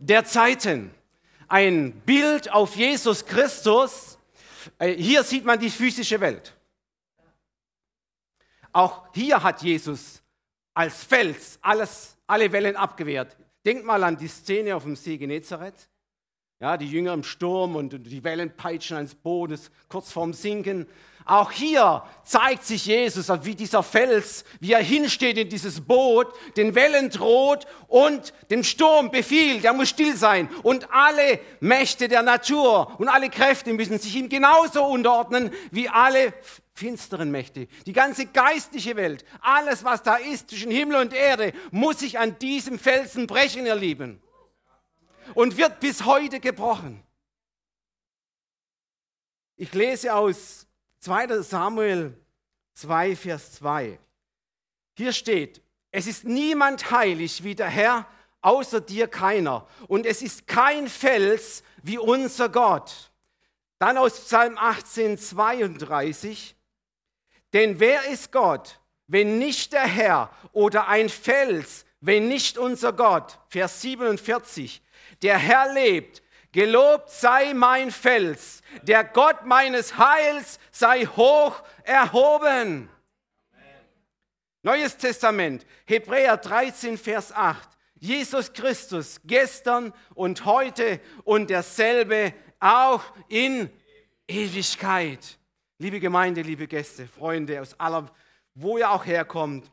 der Zeiten. Ein Bild auf Jesus Christus. Äh, hier sieht man die physische Welt. Auch hier hat Jesus als Fels alles, alle Wellen abgewehrt. Denkt mal an die Szene auf dem See Genezareth. Ja, die Jünger im Sturm und die Wellen peitschen ans Boden, kurz vorm Sinken. Auch hier zeigt sich Jesus, wie dieser Fels, wie er hinsteht in dieses Boot, den Wellen droht und dem Sturm befiehlt, er muss still sein. Und alle Mächte der Natur und alle Kräfte müssen sich ihm genauso unterordnen wie alle finsteren Mächte. Die ganze geistliche Welt, alles, was da ist zwischen Himmel und Erde, muss sich an diesem Felsen brechen, ihr Lieben und wird bis heute gebrochen. Ich lese aus 2 Samuel 2, Vers 2. Hier steht, es ist niemand heilig wie der Herr, außer dir keiner. Und es ist kein Fels wie unser Gott. Dann aus Psalm 18, 32. Denn wer ist Gott, wenn nicht der Herr oder ein Fels, wenn nicht unser Gott? Vers 47 der Herr lebt. Gelobt sei mein Fels, der Gott meines Heils sei hoch erhoben. Neues Testament, Hebräer 13, Vers 8. Jesus Christus gestern und heute und derselbe auch in Ewigkeit. Liebe Gemeinde, liebe Gäste, Freunde aus aller, wo ihr auch herkommt,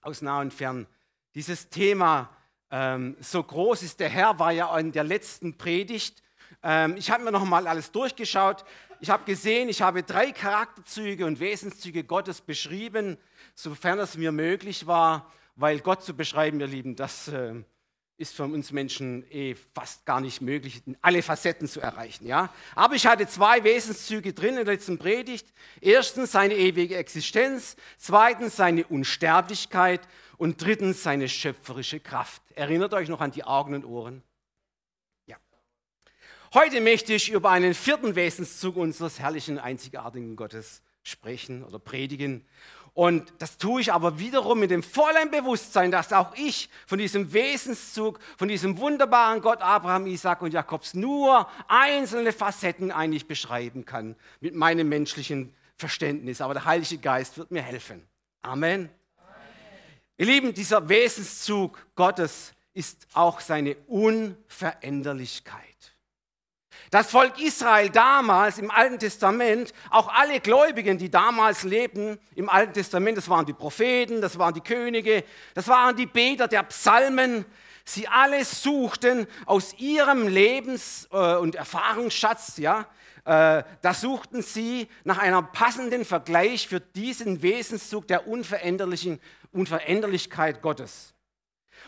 aus nah und fern, dieses Thema ähm, so groß ist der Herr, war ja in der letzten Predigt. Ähm, ich habe mir noch mal alles durchgeschaut. Ich habe gesehen, ich habe drei Charakterzüge und Wesenszüge Gottes beschrieben, sofern es mir möglich war, weil Gott zu beschreiben, ihr Lieben, das äh, ist für uns Menschen eh fast gar nicht möglich, alle Facetten zu erreichen. Ja? Aber ich hatte zwei Wesenszüge drin in der letzten Predigt. Erstens seine ewige Existenz, zweitens seine Unsterblichkeit und drittens seine schöpferische Kraft. Erinnert euch noch an die Augen und Ohren? Ja. Heute möchte ich über einen vierten Wesenszug unseres herrlichen, einzigartigen Gottes sprechen oder predigen. Und das tue ich aber wiederum mit dem vollen Bewusstsein, dass auch ich von diesem Wesenszug, von diesem wunderbaren Gott Abraham, Isaac und Jakobs nur einzelne Facetten eigentlich beschreiben kann mit meinem menschlichen Verständnis. Aber der Heilige Geist wird mir helfen. Amen. Ihr Lieben, dieser Wesenszug Gottes ist auch seine Unveränderlichkeit. Das Volk Israel damals im Alten Testament, auch alle Gläubigen, die damals lebten im Alten Testament, das waren die Propheten, das waren die Könige, das waren die Beter der Psalmen, sie alle suchten aus ihrem Lebens- äh, und Erfahrungsschatz, ja, äh, da suchten sie nach einem passenden Vergleich für diesen Wesenszug der unveränderlichen Unveränderlichkeit Gottes.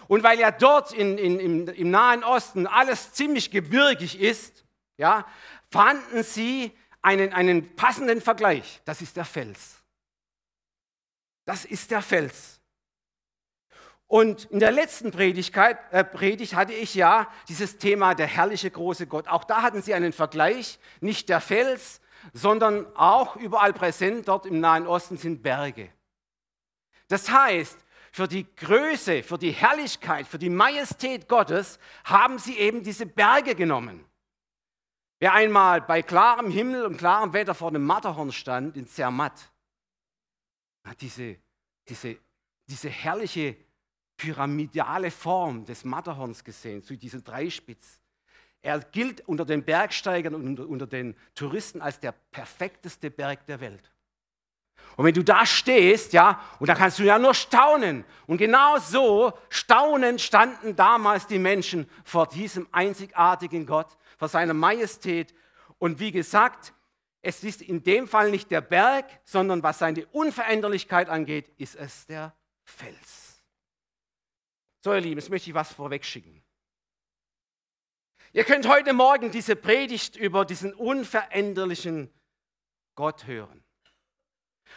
Und weil ja dort in, in, im, im Nahen Osten alles ziemlich gebirgig ist, ja, fanden sie einen, einen passenden Vergleich. Das ist der Fels. Das ist der Fels. Und in der letzten äh, Predigt hatte ich ja dieses Thema der herrliche große Gott. Auch da hatten sie einen Vergleich, nicht der Fels, sondern auch überall präsent dort im Nahen Osten sind Berge. Das heißt, für die Größe, für die Herrlichkeit, für die Majestät Gottes haben sie eben diese Berge genommen. Wer einmal bei klarem Himmel und klarem Wetter vor dem Matterhorn stand, in Zermatt, hat diese, diese, diese herrliche pyramidale Form des Matterhorns gesehen, zu diesem Dreispitz. Er gilt unter den Bergsteigern und unter, unter den Touristen als der perfekteste Berg der Welt. Und wenn du da stehst, ja, und da kannst du ja nur staunen. Und genau so staunend standen damals die Menschen vor diesem einzigartigen Gott, vor seiner Majestät. Und wie gesagt, es ist in dem Fall nicht der Berg, sondern was seine Unveränderlichkeit angeht, ist es der Fels. So, ihr Lieben, jetzt möchte ich was vorwegschicken. Ihr könnt heute Morgen diese Predigt über diesen unveränderlichen Gott hören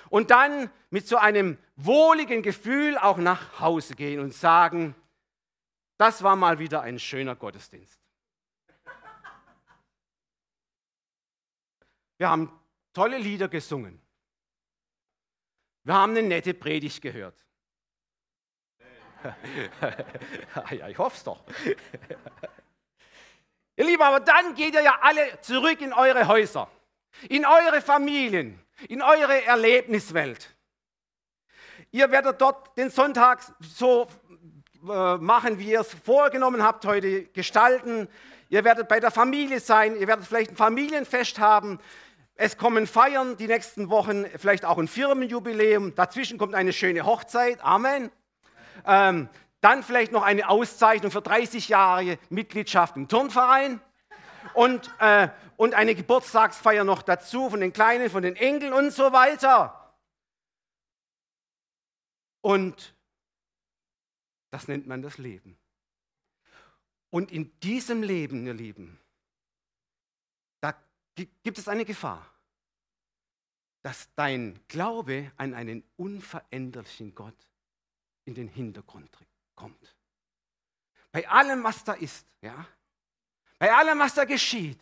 und dann mit so einem wohligen Gefühl auch nach Hause gehen und sagen, das war mal wieder ein schöner Gottesdienst. Wir haben tolle Lieder gesungen. Wir haben eine nette Predigt gehört. ja, ich hoffe es doch. Ihr Lieben, aber dann geht ihr ja alle zurück in eure Häuser, in eure Familien, in eure Erlebniswelt. Ihr werdet dort den Sonntag so äh, machen, wie ihr es vorgenommen habt, heute gestalten. Ihr werdet bei der Familie sein, ihr werdet vielleicht ein Familienfest haben. Es kommen Feiern die nächsten Wochen, vielleicht auch ein Firmenjubiläum. Dazwischen kommt eine schöne Hochzeit. Amen. Ähm, dann vielleicht noch eine Auszeichnung für 30 Jahre Mitgliedschaft im Turnverein. Und, äh, und eine Geburtstagsfeier noch dazu von den Kleinen, von den Enkeln und so weiter. Und das nennt man das Leben. Und in diesem Leben, ihr Lieben, da gibt es eine Gefahr, dass dein Glaube an einen unveränderlichen Gott in den Hintergrund kommt. Bei allem, was da ist, ja, bei allem, was da geschieht,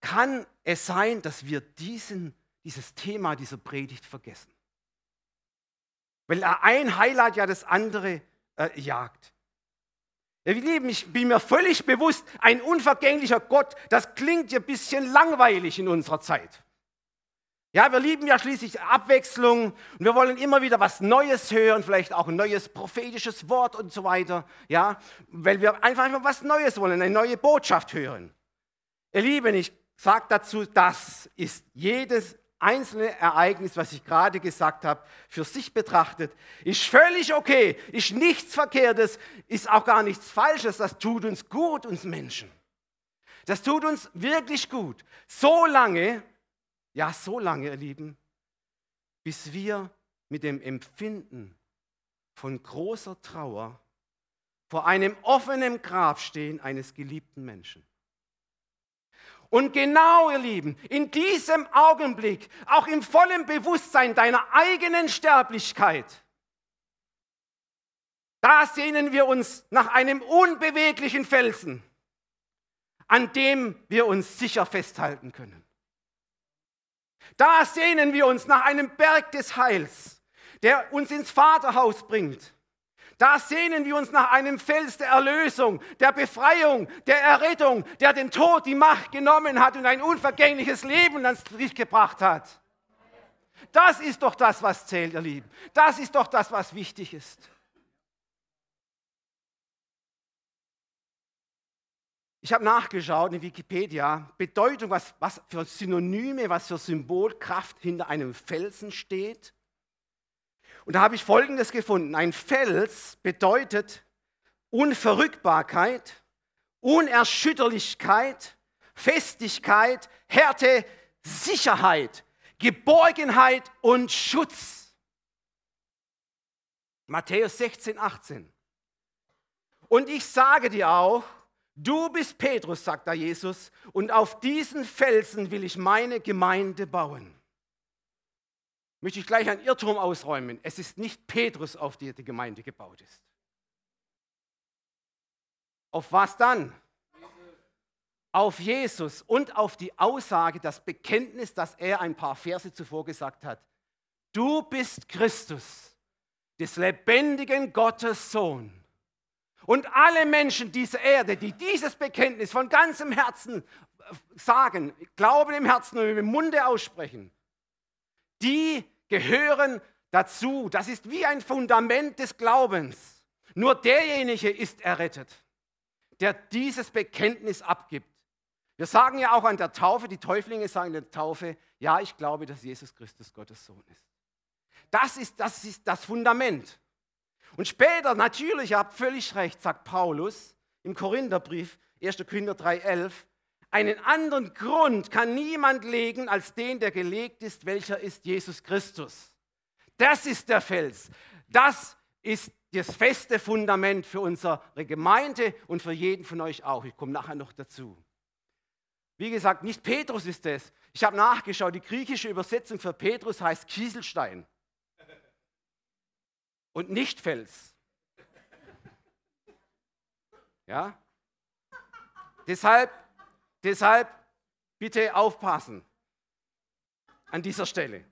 kann es sein, dass wir diesen, dieses Thema dieser Predigt vergessen. Weil ein Highlight ja das andere äh, jagt. Ja, wir lieben, ich bin mir völlig bewusst, ein unvergänglicher Gott, das klingt ja ein bisschen langweilig in unserer Zeit. Ja, wir lieben ja schließlich Abwechslung und wir wollen immer wieder was Neues hören, vielleicht auch ein neues prophetisches Wort und so weiter. Ja, weil wir einfach was Neues wollen, eine neue Botschaft hören. Ihr Lieben, ich sage dazu, das ist jedes einzelne Ereignis, was ich gerade gesagt habe, für sich betrachtet, ist völlig okay, ist nichts Verkehrtes, ist auch gar nichts Falsches. Das tut uns gut, uns Menschen. Das tut uns wirklich gut. So lange, ja, so lange, ihr Lieben, bis wir mit dem Empfinden von großer Trauer vor einem offenen Grab stehen eines geliebten Menschen. Und genau, ihr Lieben, in diesem Augenblick, auch im vollen Bewusstsein deiner eigenen Sterblichkeit, da sehnen wir uns nach einem unbeweglichen Felsen, an dem wir uns sicher festhalten können. Da sehnen wir uns nach einem Berg des Heils, der uns ins Vaterhaus bringt da sehnen wir uns nach einem Fels der Erlösung, der Befreiung, der Errettung, der den Tod die Macht genommen hat und ein unvergängliches Leben ans Licht gebracht hat. Das ist doch das, was zählt, ihr Lieben. Das ist doch das, was wichtig ist. Ich habe nachgeschaut in Wikipedia, Bedeutung, was, was für Synonyme, was für Symbolkraft hinter einem Felsen steht. Und da habe ich Folgendes gefunden. Ein Fels bedeutet Unverrückbarkeit, Unerschütterlichkeit, Festigkeit, Härte, Sicherheit, Geborgenheit und Schutz. Matthäus 16, 18. Und ich sage dir auch, du bist Petrus, sagt da Jesus, und auf diesen Felsen will ich meine Gemeinde bauen möchte ich gleich ein Irrtum ausräumen. Es ist nicht Petrus, auf die die Gemeinde gebaut ist. Auf was dann? Auf Jesus und auf die Aussage, das Bekenntnis, das er ein paar Verse zuvor gesagt hat. Du bist Christus, des lebendigen Gottes Sohn. Und alle Menschen dieser Erde, die dieses Bekenntnis von ganzem Herzen sagen, glauben im Herzen und dem Munde aussprechen, die gehören dazu. Das ist wie ein Fundament des Glaubens. Nur derjenige ist errettet, der dieses Bekenntnis abgibt. Wir sagen ja auch an der Taufe, die Täuflinge sagen in der Taufe, ja, ich glaube, dass Jesus Christus Gottes Sohn ist. Das ist das, ist das Fundament. Und später, natürlich, ihr habt völlig recht, sagt Paulus im Korintherbrief, 1. Korinther 3,11, einen anderen Grund kann niemand legen als den, der gelegt ist, welcher ist Jesus Christus. Das ist der Fels. Das ist das feste Fundament für unsere Gemeinde und für jeden von euch auch. Ich komme nachher noch dazu. Wie gesagt, nicht Petrus ist es. Ich habe nachgeschaut, die griechische Übersetzung für Petrus heißt Kieselstein und nicht Fels. Ja? Deshalb Deshalb bitte aufpassen an dieser Stelle.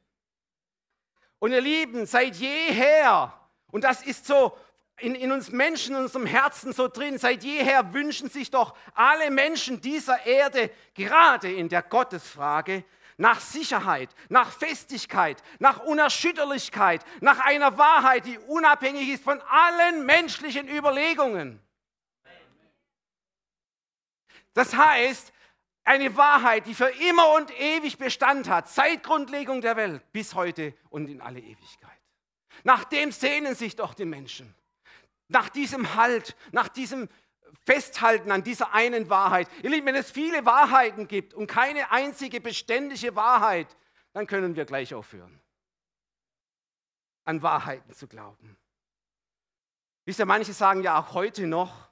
Und ihr Lieben, seit jeher, und das ist so in, in uns Menschen, in unserem Herzen so drin. Seit jeher wünschen sich doch alle Menschen dieser Erde, gerade in der Gottesfrage, nach Sicherheit, nach Festigkeit, nach Unerschütterlichkeit, nach einer Wahrheit, die unabhängig ist von allen menschlichen Überlegungen. Das heißt, eine Wahrheit, die für immer und ewig Bestand hat, seit Grundlegung der Welt bis heute und in alle Ewigkeit. Nach dem sehnen sich doch die Menschen. Nach diesem Halt, nach diesem Festhalten an dieser einen Wahrheit. Ihr Lieben, wenn es viele Wahrheiten gibt und keine einzige beständige Wahrheit, dann können wir gleich aufhören, an Wahrheiten zu glauben. Wisst ihr, manche sagen ja auch heute noch,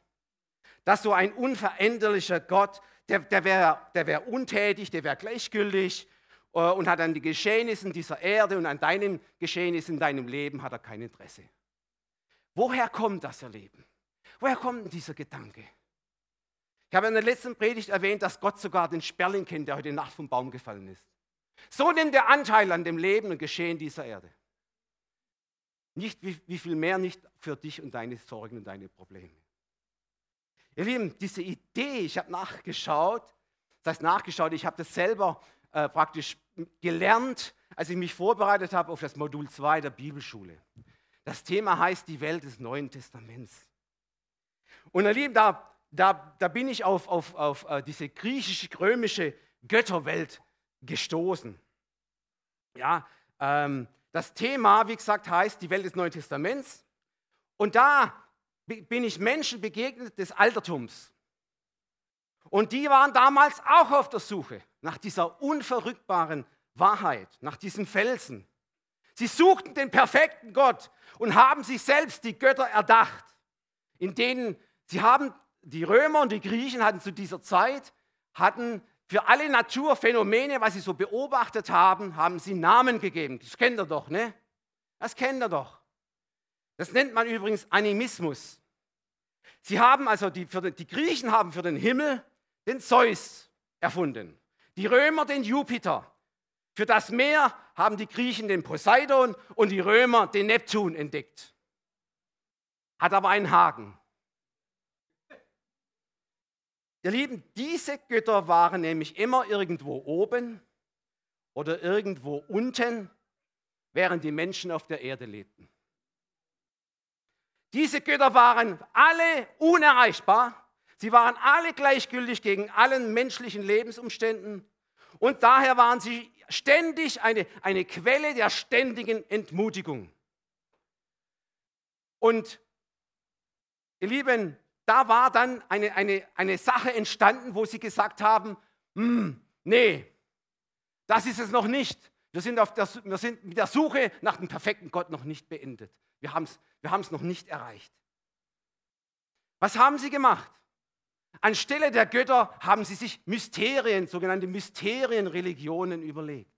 dass so ein unveränderlicher Gott, der, der wäre der wär untätig, der wäre gleichgültig äh, und hat an die Geschehnisse dieser Erde und an deinen Geschehnissen in deinem Leben hat er kein Interesse. Woher kommt das Erleben? Woher kommt dieser Gedanke? Ich habe in der letzten Predigt erwähnt, dass Gott sogar den Sperling kennt, der heute Nacht vom Baum gefallen ist. So nimmt er Anteil an dem Leben und Geschehen dieser Erde. Nicht wie, wie viel mehr, nicht für dich und deine Sorgen und deine Probleme. Ihr Lieben, diese Idee, ich habe nachgeschaut, das heißt nachgeschaut, ich habe das selber äh, praktisch gelernt, als ich mich vorbereitet habe auf das Modul 2 der Bibelschule. Das Thema heißt die Welt des Neuen Testaments. Und ihr Lieben, da, da, da bin ich auf, auf, auf äh, diese griechisch-römische Götterwelt gestoßen. Ja, ähm, das Thema, wie gesagt, heißt die Welt des Neuen Testaments. Und da bin ich Menschen begegnet des Altertums. Und die waren damals auch auf der Suche nach dieser unverrückbaren Wahrheit, nach diesem Felsen. Sie suchten den perfekten Gott und haben sich selbst die Götter erdacht, in denen sie haben, die Römer und die Griechen hatten zu dieser Zeit, hatten für alle Naturphänomene, was sie so beobachtet haben, haben sie Namen gegeben. Das kennt ihr doch, ne? Das kennt ihr doch. Das nennt man übrigens Animismus. Sie haben also, die, den, die Griechen haben für den Himmel den Zeus erfunden, die Römer den Jupiter, für das Meer haben die Griechen den Poseidon und die Römer den Neptun entdeckt. Hat aber einen Haken. Ihr Lieben, diese Götter waren nämlich immer irgendwo oben oder irgendwo unten, während die Menschen auf der Erde lebten. Diese Götter waren alle unerreichbar. Sie waren alle gleichgültig gegen allen menschlichen Lebensumständen. Und daher waren sie ständig eine, eine Quelle der ständigen Entmutigung. Und ihr Lieben, da war dann eine, eine, eine Sache entstanden, wo sie gesagt haben, hm, nee, das ist es noch nicht. Wir sind, auf der, wir sind mit der Suche nach dem perfekten Gott noch nicht beendet. Wir haben es wir noch nicht erreicht. Was haben sie gemacht? Anstelle der Götter haben sie sich Mysterien, sogenannte Mysterienreligionen überlegt.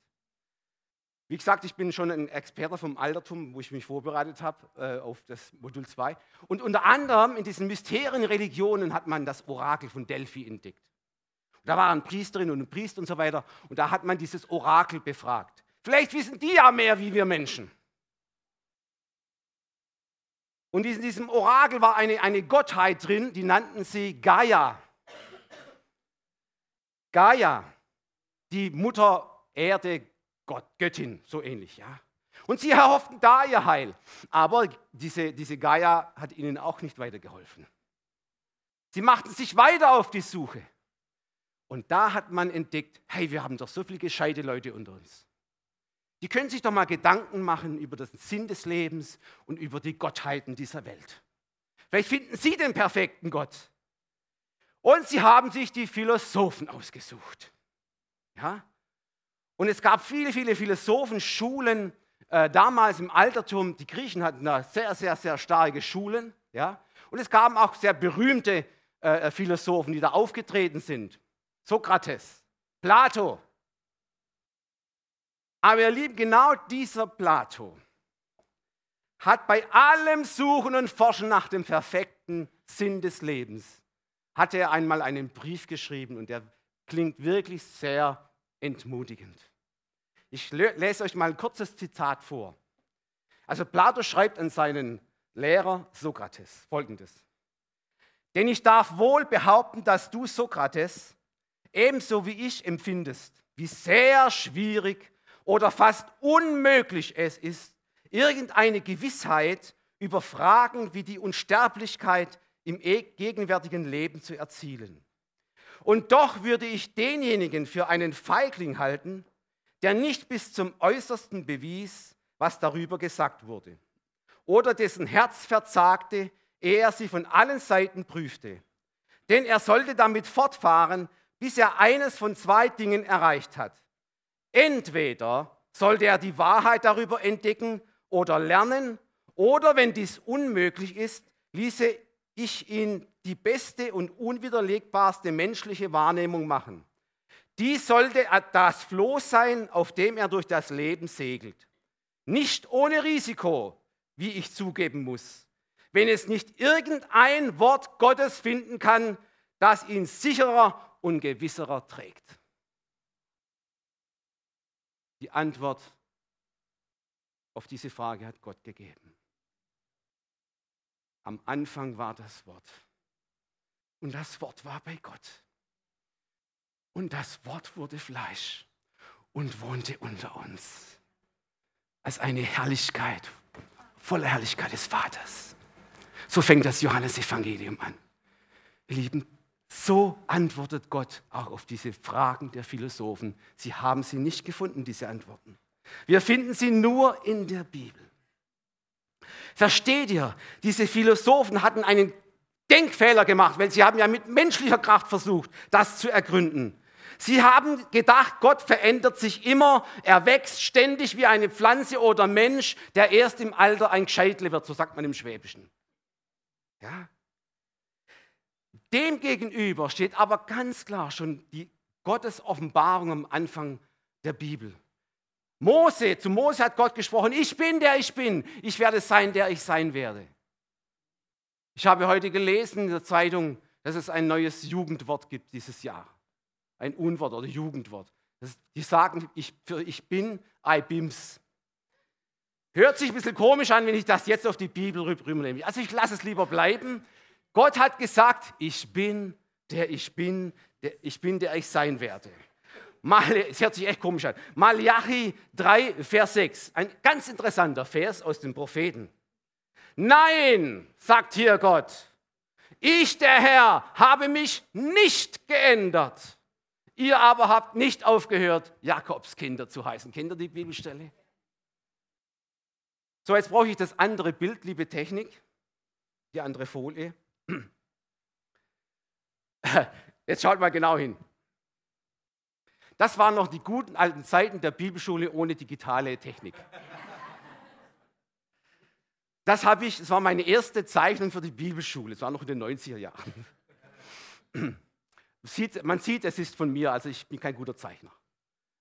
Wie gesagt, ich bin schon ein Experte vom Altertum, wo ich mich vorbereitet habe äh, auf das Modul 2. Und unter anderem in diesen Mysterienreligionen hat man das Orakel von Delphi entdeckt. Und da waren Priesterinnen und Priester und so weiter. Und da hat man dieses Orakel befragt. Vielleicht wissen die ja mehr wie wir Menschen. Und in diesem Orakel war eine, eine Gottheit drin, die nannten sie Gaia. Gaia, die Mutter Erde, Gott, Göttin, so ähnlich, ja. Und sie erhofften da ihr Heil. Aber diese, diese Gaia hat ihnen auch nicht weitergeholfen. Sie machten sich weiter auf die Suche. Und da hat man entdeckt, hey, wir haben doch so viele gescheite Leute unter uns. Die können sich doch mal Gedanken machen über den Sinn des Lebens und über die Gottheiten dieser Welt. Vielleicht finden Sie den perfekten Gott. Und sie haben sich die Philosophen ausgesucht. Ja? Und es gab viele, viele Philosophenschulen äh, damals im Altertum. Die Griechen hatten da sehr, sehr, sehr starke Schulen. Ja? Und es gab auch sehr berühmte äh, Philosophen, die da aufgetreten sind. Sokrates, Plato, aber ihr Lieben, genau dieser Plato hat bei allem Suchen und Forschen nach dem perfekten Sinn des Lebens, hat er einmal einen Brief geschrieben und der klingt wirklich sehr entmutigend. Ich lese euch mal ein kurzes Zitat vor. Also Plato schreibt an seinen Lehrer Sokrates folgendes. Denn ich darf wohl behaupten, dass du, Sokrates, ebenso wie ich empfindest, wie sehr schwierig oder fast unmöglich es ist, irgendeine Gewissheit über Fragen wie die Unsterblichkeit im e-, gegenwärtigen Leben zu erzielen. Und doch würde ich denjenigen für einen Feigling halten, der nicht bis zum äußersten bewies, was darüber gesagt wurde, oder dessen Herz verzagte, ehe er sie von allen Seiten prüfte. Denn er sollte damit fortfahren, bis er eines von zwei Dingen erreicht hat. Entweder sollte er die Wahrheit darüber entdecken oder lernen, oder wenn dies unmöglich ist, ließe ich ihn die beste und unwiderlegbarste menschliche Wahrnehmung machen. Dies sollte das Floß sein, auf dem er durch das Leben segelt. Nicht ohne Risiko, wie ich zugeben muss, wenn es nicht irgendein Wort Gottes finden kann, das ihn sicherer und gewisserer trägt. Die Antwort auf diese Frage hat Gott gegeben. Am Anfang war das Wort. Und das Wort war bei Gott. Und das Wort wurde Fleisch und wohnte unter uns. Als eine Herrlichkeit, voller Herrlichkeit des Vaters. So fängt das Johannesevangelium an. Ihr Lieben, so antwortet Gott auch auf diese Fragen der Philosophen. Sie haben sie nicht gefunden, diese Antworten. Wir finden sie nur in der Bibel. Versteht ihr, diese Philosophen hatten einen Denkfehler gemacht, weil sie haben ja mit menschlicher Kraft versucht, das zu ergründen. Sie haben gedacht, Gott verändert sich immer, er wächst ständig wie eine Pflanze oder Mensch, der erst im Alter ein Gescheitle wird, so sagt man im Schwäbischen. Ja? Demgegenüber steht aber ganz klar schon die Gottes Offenbarung am Anfang der Bibel. Mose, zu Mose hat Gott gesprochen, ich bin der ich bin, ich werde sein, der ich sein werde. Ich habe heute gelesen in der Zeitung, dass es ein neues Jugendwort gibt dieses Jahr. Ein Unwort oder Jugendwort. Die sagen, ich, für ich bin, I bims. Hört sich ein bisschen komisch an, wenn ich das jetzt auf die Bibel rübernehme. Also ich lasse es lieber bleiben. Gott hat gesagt, ich bin, der ich bin, der ich bin, der ich sein werde. Es hört sich echt komisch an. Malachi 3, Vers 6. Ein ganz interessanter Vers aus den Propheten. Nein, sagt hier Gott, ich, der Herr, habe mich nicht geändert. Ihr aber habt nicht aufgehört, Jakobs Kinder zu heißen. Ihr die Bibelstelle? So, jetzt brauche ich das andere Bild, liebe Technik, die andere Folie. Jetzt schaut mal genau hin. Das waren noch die guten alten Zeiten der Bibelschule ohne digitale Technik. Das habe ich, das war meine erste Zeichnung für die Bibelschule. Das war noch in den 90er Jahren. man sieht, es ist von mir, also ich bin kein guter Zeichner.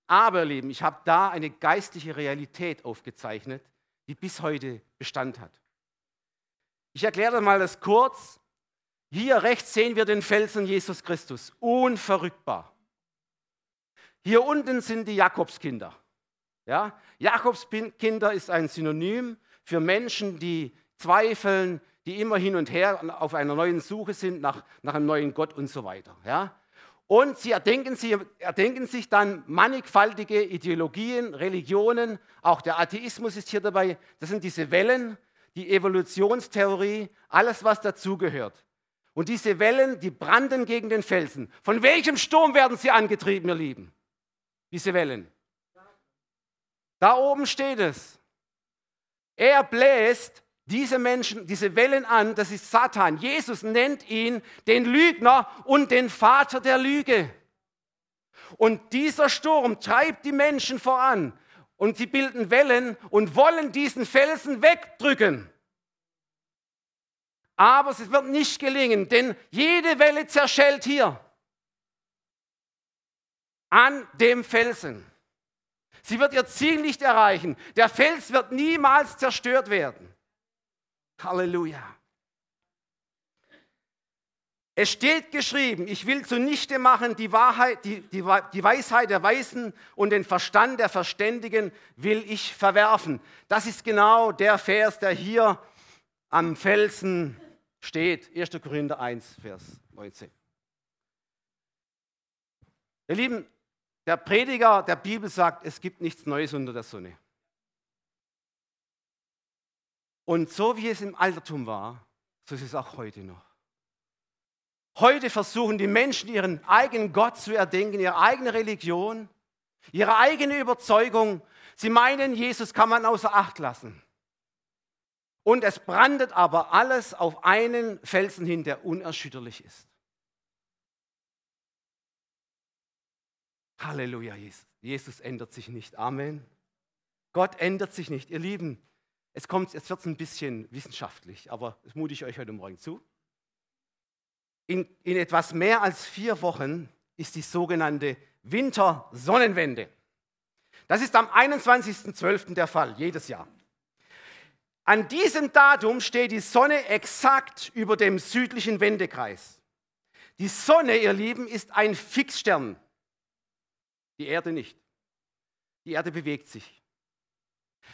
Aber, ihr Lieben, ich habe da eine geistliche Realität aufgezeichnet, die bis heute Bestand hat. Ich erkläre mal das kurz. Hier rechts sehen wir den Felsen Jesus Christus, unverrückbar. Hier unten sind die Jakobskinder. Ja? Jakobskinder ist ein Synonym für Menschen, die zweifeln, die immer hin und her auf einer neuen Suche sind nach, nach einem neuen Gott und so weiter. Ja? Und sie erdenken, sie erdenken sich dann mannigfaltige Ideologien, Religionen, auch der Atheismus ist hier dabei. Das sind diese Wellen, die Evolutionstheorie, alles, was dazugehört. Und diese Wellen, die branden gegen den Felsen. Von welchem Sturm werden sie angetrieben, ihr Lieben? diese Wellen. Da oben steht es. Er bläst diese Menschen, diese Wellen an, das ist Satan. Jesus nennt ihn den Lügner und den Vater der Lüge. Und dieser Sturm treibt die Menschen voran und sie bilden Wellen und wollen diesen Felsen wegdrücken. Aber es wird nicht gelingen, denn jede Welle zerschellt hier an dem Felsen. Sie wird ihr Ziel nicht erreichen. Der Fels wird niemals zerstört werden. Halleluja. Es steht geschrieben, ich will zunichte machen die, Wahrheit, die, die, die Weisheit der Weisen und den Verstand der Verständigen will ich verwerfen. Das ist genau der Vers, der hier am Felsen steht. 1. Korinther 1, Vers 19. Ihr Lieben, der Prediger der Bibel sagt, es gibt nichts Neues unter der Sonne. Und so wie es im Altertum war, so ist es auch heute noch. Heute versuchen die Menschen ihren eigenen Gott zu erdenken, ihre eigene Religion, ihre eigene Überzeugung. Sie meinen, Jesus kann man außer Acht lassen. Und es brandet aber alles auf einen Felsen hin, der unerschütterlich ist. Halleluja, Jesus. Jesus ändert sich nicht. Amen. Gott ändert sich nicht. Ihr Lieben, es, kommt, jetzt wird es ein bisschen wissenschaftlich, aber das mute ich euch heute Morgen zu. In, in etwas mehr als vier Wochen ist die sogenannte Wintersonnenwende. Das ist am 21.12. der Fall, jedes Jahr. An diesem Datum steht die Sonne exakt über dem südlichen Wendekreis. Die Sonne, ihr Lieben, ist ein Fixstern. Die Erde nicht. Die Erde bewegt sich.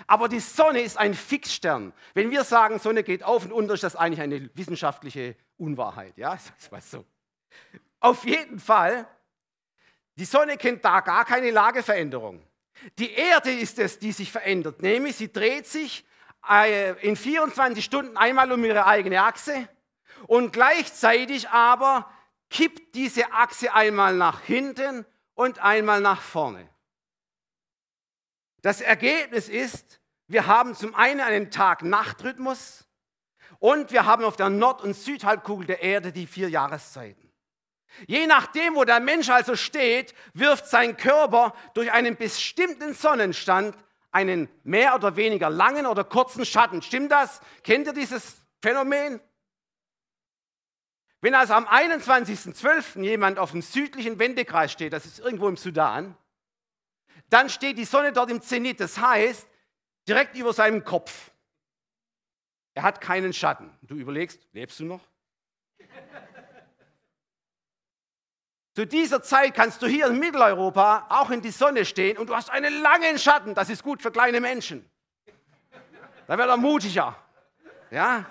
Aber die Sonne ist ein Fixstern. Wenn wir sagen, Sonne geht auf und unter, ist das eigentlich eine wissenschaftliche Unwahrheit. Ja, ich sag's mal so. Auf jeden Fall, die Sonne kennt da gar keine Lageveränderung. Die Erde ist es, die sich verändert. Nämlich, sie dreht sich äh, in 24 Stunden einmal um ihre eigene Achse und gleichzeitig aber kippt diese Achse einmal nach hinten und einmal nach vorne. Das Ergebnis ist, wir haben zum einen einen Tag-Nacht-Rhythmus und wir haben auf der Nord- und Südhalbkugel der Erde die vier Jahreszeiten. Je nachdem, wo der Mensch also steht, wirft sein Körper durch einen bestimmten Sonnenstand einen mehr oder weniger langen oder kurzen Schatten. Stimmt das? Kennt ihr dieses Phänomen? Wenn also am 21.12. jemand auf dem südlichen Wendekreis steht, das ist irgendwo im Sudan, dann steht die Sonne dort im Zenit. Das heißt, direkt über seinem Kopf. Er hat keinen Schatten. Du überlegst, lebst du noch? Zu dieser Zeit kannst du hier in Mitteleuropa auch in die Sonne stehen und du hast einen langen Schatten. Das ist gut für kleine Menschen. Da wird er mutiger. Ja?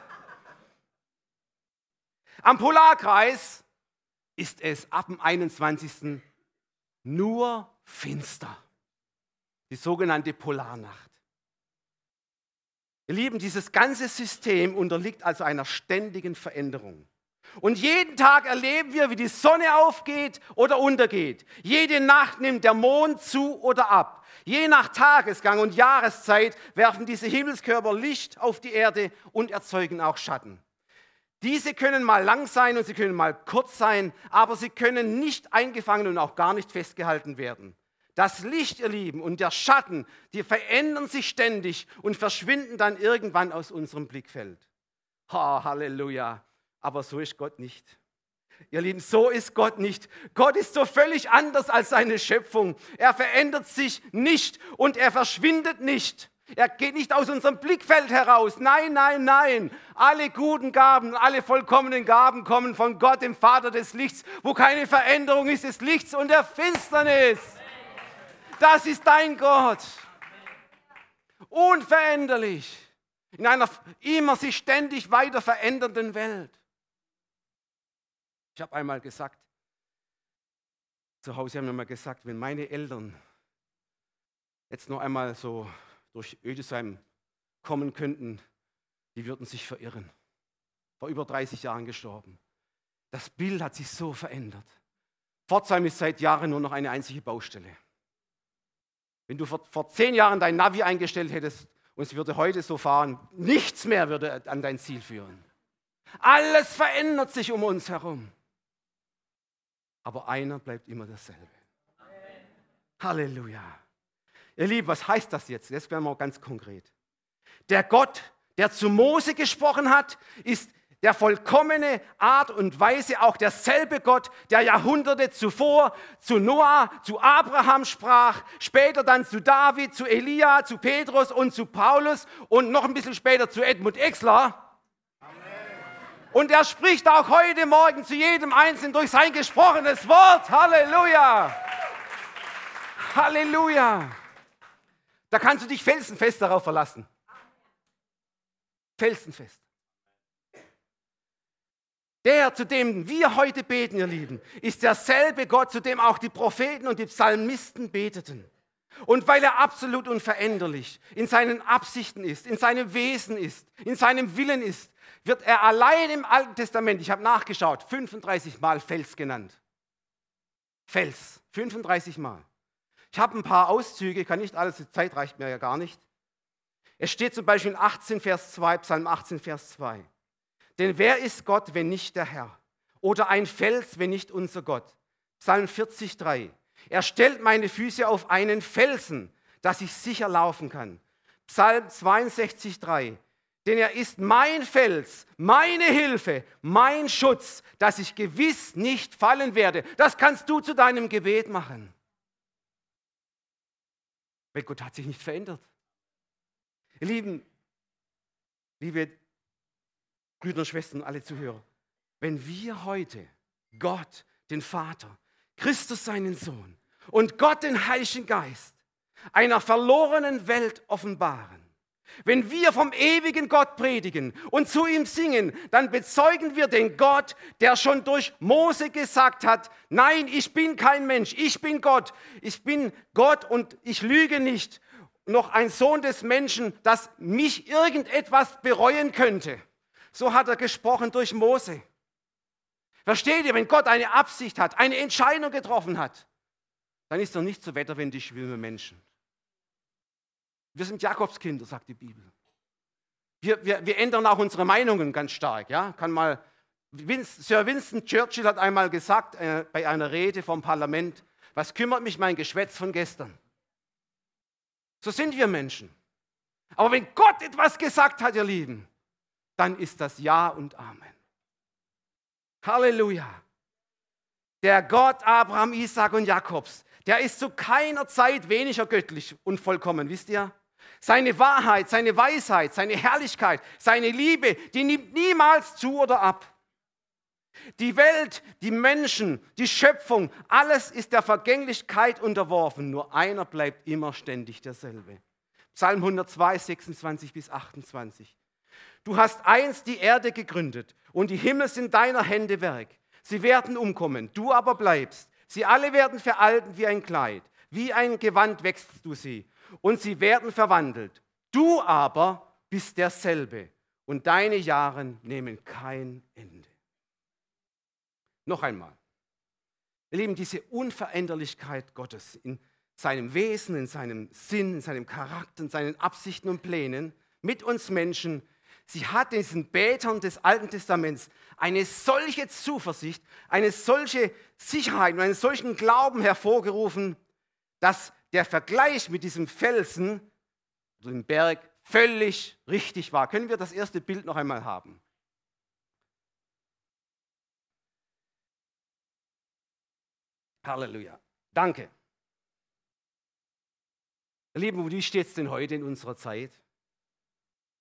Am Polarkreis ist es ab dem 21. nur finster die sogenannte Polarnacht. Ihr Lieben, dieses ganze System unterliegt also einer ständigen Veränderung. Und jeden Tag erleben wir, wie die Sonne aufgeht oder untergeht. Jede Nacht nimmt der Mond zu oder ab. Je nach Tagesgang und Jahreszeit werfen diese Himmelskörper Licht auf die Erde und erzeugen auch Schatten. Diese können mal lang sein und sie können mal kurz sein, aber sie können nicht eingefangen und auch gar nicht festgehalten werden. Das Licht, ihr Lieben, und der Schatten, die verändern sich ständig und verschwinden dann irgendwann aus unserem Blickfeld. Ha, Halleluja. Aber so ist Gott nicht. Ihr Lieben, so ist Gott nicht. Gott ist so völlig anders als seine Schöpfung. Er verändert sich nicht und er verschwindet nicht. Er geht nicht aus unserem Blickfeld heraus. Nein, nein, nein. Alle guten Gaben, alle vollkommenen Gaben kommen von Gott, dem Vater des Lichts, wo keine Veränderung ist des Lichts und der Finsternis. Das ist dein Gott. Unveränderlich. In einer immer sich ständig weiter verändernden Welt. Ich habe einmal gesagt, zu Hause haben wir mal gesagt, wenn meine Eltern jetzt noch einmal so durch Ödesheim kommen könnten, die würden sich verirren. Vor über 30 Jahren gestorben. Das Bild hat sich so verändert. Pforzheim ist seit Jahren nur noch eine einzige Baustelle. Wenn du vor, vor zehn Jahren dein Navi eingestellt hättest und es würde heute so fahren, nichts mehr würde an dein Ziel führen. Alles verändert sich um uns herum. Aber einer bleibt immer dasselbe. Halleluja. Ihr Lieben, was heißt das jetzt? Jetzt werden wir ganz konkret. Der Gott, der zu Mose gesprochen hat, ist der vollkommene Art und Weise auch derselbe Gott, der Jahrhunderte zuvor zu Noah, zu Abraham sprach, später dann zu David, zu Elia, zu Petrus und zu Paulus und noch ein bisschen später zu Edmund Exler. Und er spricht auch heute Morgen zu jedem Einzelnen durch sein gesprochenes Wort. Halleluja! Halleluja! Da kannst du dich felsenfest darauf verlassen. Felsenfest. Der, zu dem wir heute beten, ihr Lieben, ist derselbe Gott, zu dem auch die Propheten und die Psalmisten beteten. Und weil er absolut unveränderlich in seinen Absichten ist, in seinem Wesen ist, in seinem Willen ist, wird er allein im Alten Testament, ich habe nachgeschaut, 35 Mal Fels genannt. Fels, 35 Mal. Ich habe ein paar Auszüge, kann nicht alles, die Zeit reicht mir ja gar nicht. Es steht zum Beispiel in 18, Vers 2, Psalm 18, Vers 2. Denn wer ist Gott, wenn nicht der Herr? Oder ein Fels, wenn nicht unser Gott? Psalm 40, 3. Er stellt meine Füße auf einen Felsen, dass ich sicher laufen kann. Psalm 62, 3. Denn er ist mein Fels, meine Hilfe, mein Schutz, dass ich gewiss nicht fallen werde. Das kannst du zu deinem Gebet machen. Weil Gott hat sich nicht verändert. Ihr Lieben, liebe Brüder und Schwestern, alle Zuhörer, wenn wir heute Gott, den Vater, Christus seinen Sohn und Gott den Heiligen Geist einer verlorenen Welt offenbaren, wenn wir vom ewigen Gott predigen und zu ihm singen, dann bezeugen wir den Gott, der schon durch Mose gesagt hat, nein, ich bin kein Mensch, ich bin Gott, ich bin Gott und ich lüge nicht, noch ein Sohn des Menschen, dass mich irgendetwas bereuen könnte. So hat er gesprochen durch Mose. Versteht ihr, wenn Gott eine Absicht hat, eine Entscheidung getroffen hat, dann ist er nicht so wetterwendig wie wir Menschen. Wir sind Jakobskinder, sagt die Bibel. Wir, wir, wir ändern auch unsere Meinungen ganz stark. Ja? Kann mal, Sir Winston Churchill hat einmal gesagt äh, bei einer Rede vom Parlament, was kümmert mich mein Geschwätz von gestern? So sind wir Menschen. Aber wenn Gott etwas gesagt hat, ihr Lieben, dann ist das Ja und Amen. Halleluja. Der Gott Abraham, Isaac und Jakobs, der ist zu keiner Zeit weniger göttlich und vollkommen, wisst ihr? Seine Wahrheit, seine Weisheit, seine Herrlichkeit, seine Liebe, die nimmt niemals zu oder ab. Die Welt, die Menschen, die Schöpfung, alles ist der Vergänglichkeit unterworfen. Nur einer bleibt immer ständig derselbe. Psalm 102, 26 bis 28. Du hast einst die Erde gegründet und die Himmel sind deiner Hände Werk. Sie werden umkommen, du aber bleibst. Sie alle werden veralten wie ein Kleid. Wie ein Gewand wächst du sie und sie werden verwandelt. Du aber bist derselbe und deine Jahre nehmen kein Ende. Noch einmal. Ihr Lieben, diese Unveränderlichkeit Gottes in seinem Wesen, in seinem Sinn, in seinem Charakter, in seinen Absichten und Plänen mit uns Menschen, sie hat diesen Betern des Alten Testaments eine solche Zuversicht, eine solche Sicherheit und einen solchen Glauben hervorgerufen, dass der Vergleich mit diesem Felsen, dem Berg, völlig richtig war. Können wir das erste Bild noch einmal haben? Halleluja. Danke. Lieben, wie steht es denn heute in unserer Zeit?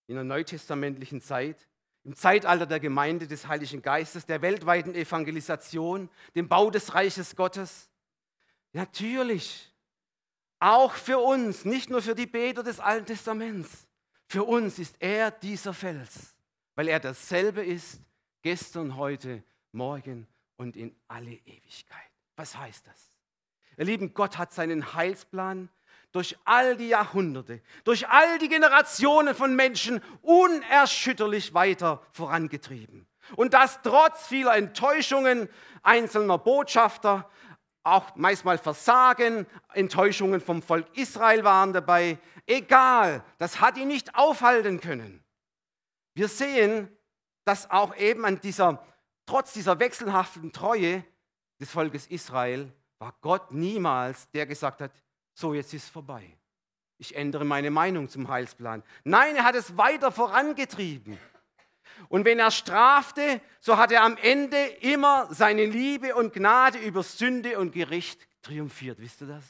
In der neutestamentlichen Zeit? Im Zeitalter der Gemeinde des Heiligen Geistes, der weltweiten Evangelisation, dem Bau des Reiches Gottes? Natürlich. Auch für uns, nicht nur für die Beter des Alten Testaments. Für uns ist er dieser Fels, weil er dasselbe ist, gestern, heute, morgen und in alle Ewigkeit. Was heißt das? Ihr Lieben, Gott hat seinen Heilsplan durch all die Jahrhunderte, durch all die Generationen von Menschen unerschütterlich weiter vorangetrieben. Und das trotz vieler Enttäuschungen einzelner Botschafter, auch manchmal Versagen, Enttäuschungen vom Volk Israel waren dabei. Egal, das hat ihn nicht aufhalten können. Wir sehen, dass auch eben an dieser, trotz dieser wechselhaften Treue des Volkes Israel, war Gott niemals, der gesagt hat, so jetzt ist vorbei. Ich ändere meine Meinung zum Heilsplan. Nein, er hat es weiter vorangetrieben. Und wenn er strafte, so hat er am Ende immer seine Liebe und Gnade über Sünde und Gericht triumphiert. Wisst ihr das?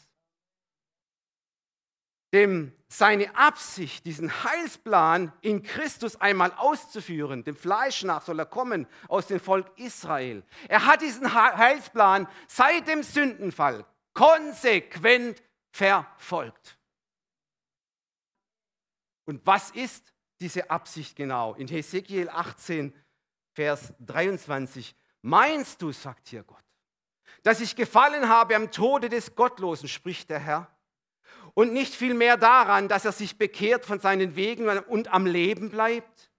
Dem seine Absicht, diesen Heilsplan in Christus einmal auszuführen, dem Fleisch nach soll er kommen aus dem Volk Israel. Er hat diesen Heilsplan seit dem Sündenfall konsequent verfolgt. Und was ist diese Absicht genau. In Hesekiel 18, Vers 23. Meinst du, sagt hier Gott, dass ich gefallen habe am Tode des Gottlosen, spricht der Herr, und nicht vielmehr daran, dass er sich bekehrt von seinen Wegen und am Leben bleibt?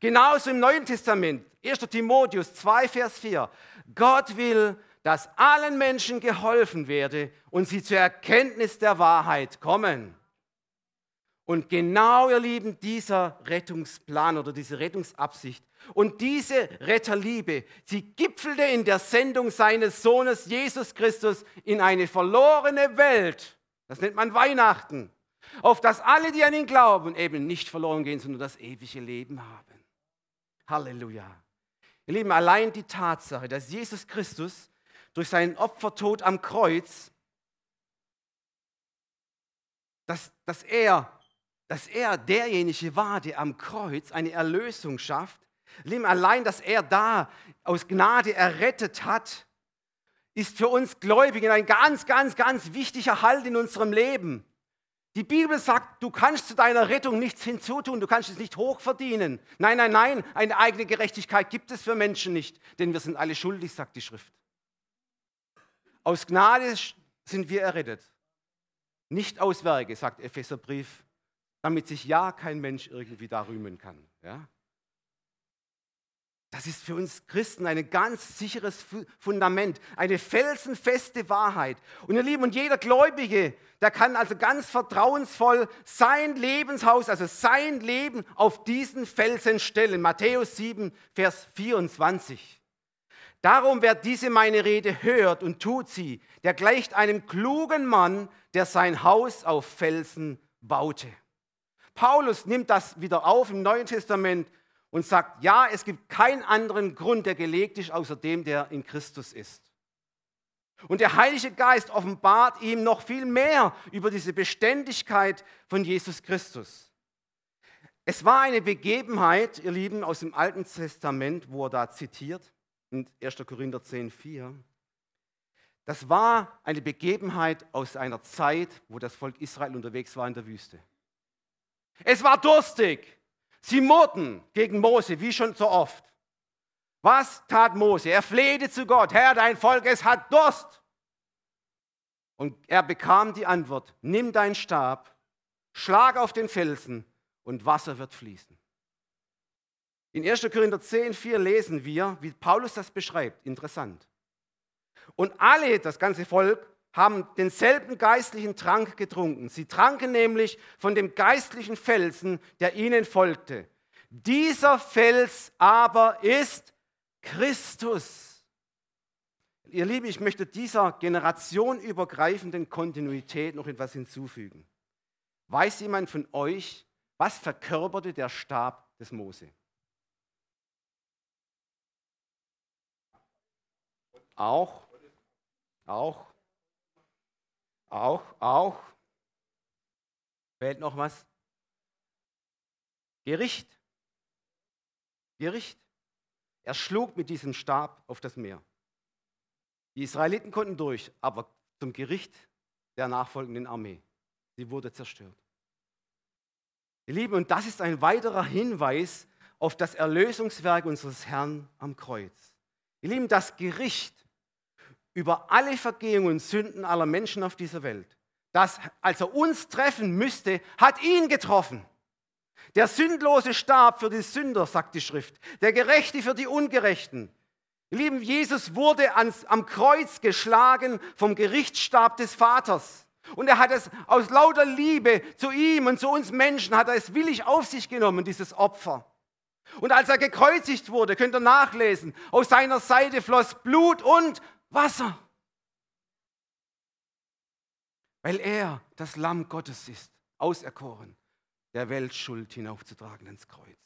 Genauso im Neuen Testament, 1. Timotheus 2, Vers 4. Gott will, dass allen Menschen geholfen werde und sie zur Erkenntnis der Wahrheit kommen. Und genau, ihr Lieben, dieser Rettungsplan oder diese Rettungsabsicht und diese Retterliebe, sie gipfelte in der Sendung seines Sohnes Jesus Christus in eine verlorene Welt. Das nennt man Weihnachten. Auf dass alle, die an ihn glauben, eben nicht verloren gehen, sondern das ewige Leben haben. Halleluja. Ihr Lieben, allein die Tatsache, dass Jesus Christus durch seinen Opfertod am Kreuz, dass, dass er dass er derjenige war, der am Kreuz eine Erlösung schafft. Allein, dass er da aus Gnade errettet hat, ist für uns Gläubigen ein ganz, ganz, ganz wichtiger Halt in unserem Leben. Die Bibel sagt, du kannst zu deiner Rettung nichts hinzutun, du kannst es nicht hochverdienen. Nein, nein, nein, eine eigene Gerechtigkeit gibt es für Menschen nicht, denn wir sind alle schuldig, sagt die Schrift. Aus Gnade sind wir errettet, nicht aus Werke, sagt Epheserbrief damit sich ja kein Mensch irgendwie da rühmen kann. Ja? Das ist für uns Christen ein ganz sicheres Fundament, eine felsenfeste Wahrheit. Und ihr Lieben, und jeder Gläubige, der kann also ganz vertrauensvoll sein Lebenshaus, also sein Leben auf diesen Felsen stellen. Matthäus 7, Vers 24. Darum, wer diese meine Rede hört und tut sie, der gleicht einem klugen Mann, der sein Haus auf Felsen baute. Paulus nimmt das wieder auf im Neuen Testament und sagt, ja, es gibt keinen anderen Grund, der gelegt ist, außer dem, der in Christus ist. Und der Heilige Geist offenbart ihm noch viel mehr über diese Beständigkeit von Jesus Christus. Es war eine Begebenheit, ihr Lieben, aus dem Alten Testament, wo er da zitiert, in 1. Korinther 10, 4. Das war eine Begebenheit aus einer Zeit, wo das Volk Israel unterwegs war in der Wüste. Es war durstig. Sie murrten gegen Mose, wie schon so oft. Was tat Mose? Er flehte zu Gott, Herr, dein Volk, es hat Durst. Und er bekam die Antwort, nimm deinen Stab, schlag auf den Felsen und Wasser wird fließen. In 1. Korinther 10, 4 lesen wir, wie Paulus das beschreibt. Interessant. Und alle, das ganze Volk, haben denselben geistlichen Trank getrunken. Sie tranken nämlich von dem geistlichen Felsen, der ihnen folgte. Dieser Fels aber ist Christus. Ihr Lieben, ich möchte dieser generationenübergreifenden Kontinuität noch etwas hinzufügen. Weiß jemand von euch, was verkörperte der Stab des Mose? Auch, auch auch, auch. Fehlt noch was? Gericht. Gericht. Er schlug mit diesem Stab auf das Meer. Die Israeliten konnten durch, aber zum Gericht der nachfolgenden Armee. Sie wurde zerstört. Ihr Lieben, und das ist ein weiterer Hinweis auf das Erlösungswerk unseres Herrn am Kreuz. Ihr Lieben, das Gericht über alle Vergehungen und Sünden aller Menschen auf dieser Welt. Das, als er uns treffen müsste, hat ihn getroffen. Der Sündlose starb für die Sünder, sagt die Schrift. Der Gerechte für die Ungerechten. Lieben, Jesus wurde ans, am Kreuz geschlagen vom Gerichtsstab des Vaters. Und er hat es aus lauter Liebe zu ihm und zu uns Menschen, hat er es willig auf sich genommen, dieses Opfer. Und als er gekreuzigt wurde, könnt ihr nachlesen, aus seiner Seite floss Blut und Wasser. Weil er das Lamm Gottes ist, auserkoren, der Welt Schuld hinaufzutragen ins Kreuz.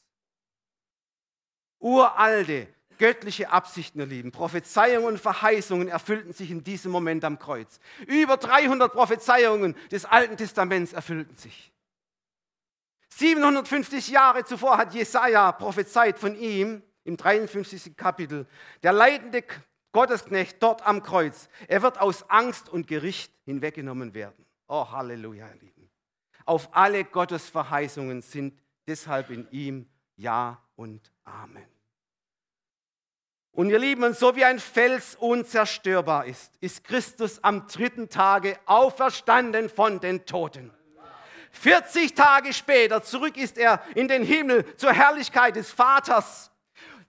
Uralte, göttliche Absichten, ihr Lieben, Prophezeiungen und Verheißungen erfüllten sich in diesem Moment am Kreuz. Über 300 Prophezeiungen des Alten Testaments erfüllten sich. 750 Jahre zuvor hat Jesaja prophezeit von ihm im 53. Kapitel. Der leidende Gottesknecht dort am Kreuz. Er wird aus Angst und Gericht hinweggenommen werden. Oh, Halleluja, ihr Lieben. Auf alle Gottes Verheißungen sind deshalb in ihm Ja und Amen. Und ihr Lieben, so wie ein Fels unzerstörbar ist, ist Christus am dritten Tage auferstanden von den Toten. 40 Tage später zurück ist er in den Himmel zur Herrlichkeit des Vaters,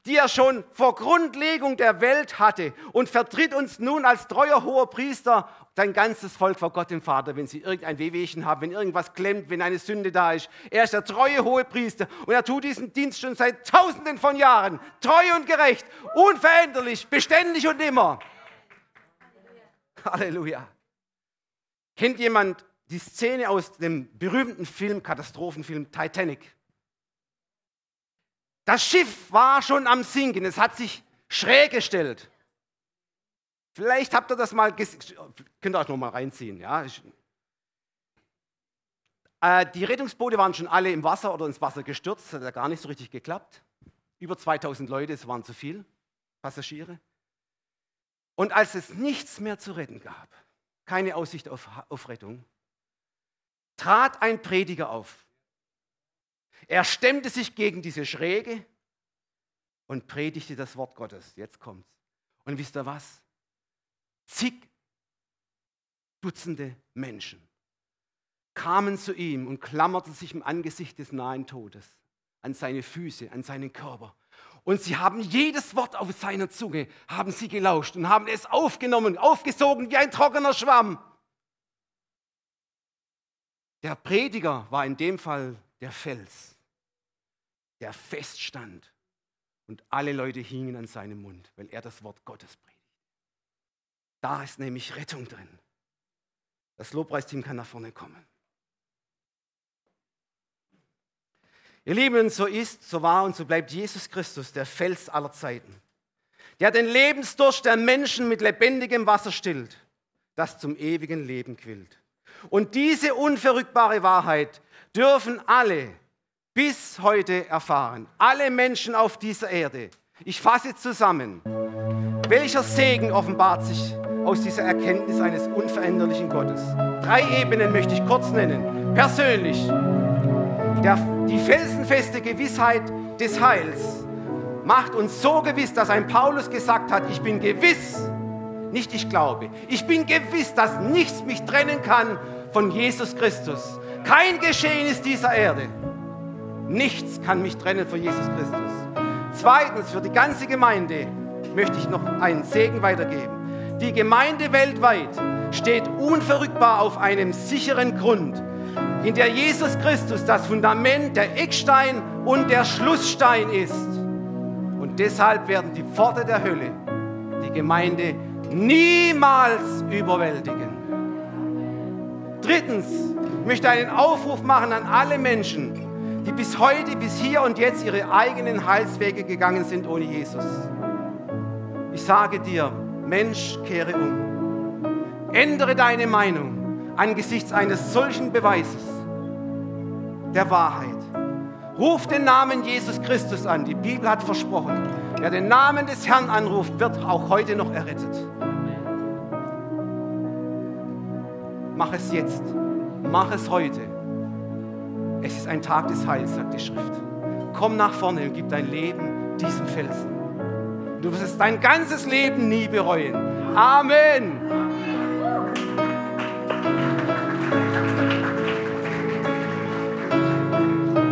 die er schon vor Grundlegung der Welt hatte und vertritt uns nun als treuer hoher Priester sein ganzes Volk vor Gott dem Vater, wenn sie irgendein Wehwehchen haben, wenn irgendwas klemmt, wenn eine Sünde da ist. Er ist der treue hohe Priester und er tut diesen Dienst schon seit tausenden von Jahren, treu und gerecht, unveränderlich, beständig und immer. Halleluja. Kennt jemand die Szene aus dem berühmten Film, Katastrophenfilm Titanic? Das Schiff war schon am Sinken, es hat sich schräg gestellt. Vielleicht habt ihr das mal, könnt ihr euch noch mal reinziehen. Ja? Äh, die Rettungsboote waren schon alle im Wasser oder ins Wasser gestürzt, das hat ja gar nicht so richtig geklappt. Über 2000 Leute, es waren zu viel Passagiere. Und als es nichts mehr zu retten gab, keine Aussicht auf, auf Rettung, trat ein Prediger auf. Er stemmte sich gegen diese Schräge und predigte das Wort Gottes. Jetzt kommt's. Und wisst ihr was? Zig Dutzende Menschen kamen zu ihm und klammerten sich im Angesicht des nahen Todes an seine Füße, an seinen Körper. Und sie haben jedes Wort auf seiner Zunge, haben sie gelauscht und haben es aufgenommen, aufgesogen wie ein trockener Schwamm. Der Prediger war in dem Fall der Fels, der feststand und alle Leute hingen an seinem Mund, weil er das Wort Gottes predigt. Da ist nämlich Rettung drin. Das Lobpreisteam kann nach vorne kommen. Ihr Lieben, so ist, so war und so bleibt Jesus Christus, der Fels aller Zeiten, der den Lebensdurst der Menschen mit lebendigem Wasser stillt, das zum ewigen Leben quillt. Und diese unverrückbare Wahrheit dürfen alle bis heute erfahren. Alle Menschen auf dieser Erde. Ich fasse zusammen. Welcher Segen offenbart sich aus dieser Erkenntnis eines unveränderlichen Gottes? Drei Ebenen möchte ich kurz nennen. Persönlich. Der, die felsenfeste Gewissheit des Heils macht uns so gewiss, dass ein Paulus gesagt hat, ich bin gewiss, nicht ich glaube, ich bin gewiss, dass nichts mich trennen kann von Jesus Christus. Kein Geschehen ist dieser Erde. Nichts kann mich trennen von Jesus Christus. Zweitens, für die ganze Gemeinde möchte ich noch einen Segen weitergeben. Die Gemeinde weltweit steht unverrückbar auf einem sicheren Grund, in der Jesus Christus das Fundament, der Eckstein und der Schlussstein ist. Und deshalb werden die Pforte der Hölle die Gemeinde niemals überwältigen. Drittens ich möchte einen Aufruf machen an alle Menschen, die bis heute, bis hier und jetzt ihre eigenen Heilswege gegangen sind ohne Jesus. Ich sage dir, Mensch, kehre um. Ändere deine Meinung angesichts eines solchen Beweises der Wahrheit. Ruf den Namen Jesus Christus an. Die Bibel hat versprochen, wer den Namen des Herrn anruft, wird auch heute noch errettet. Mach es jetzt. Mach es heute. Es ist ein Tag des Heils, sagt die Schrift. Komm nach vorne und gib dein Leben diesem Felsen. Du wirst es dein ganzes Leben nie bereuen. Amen.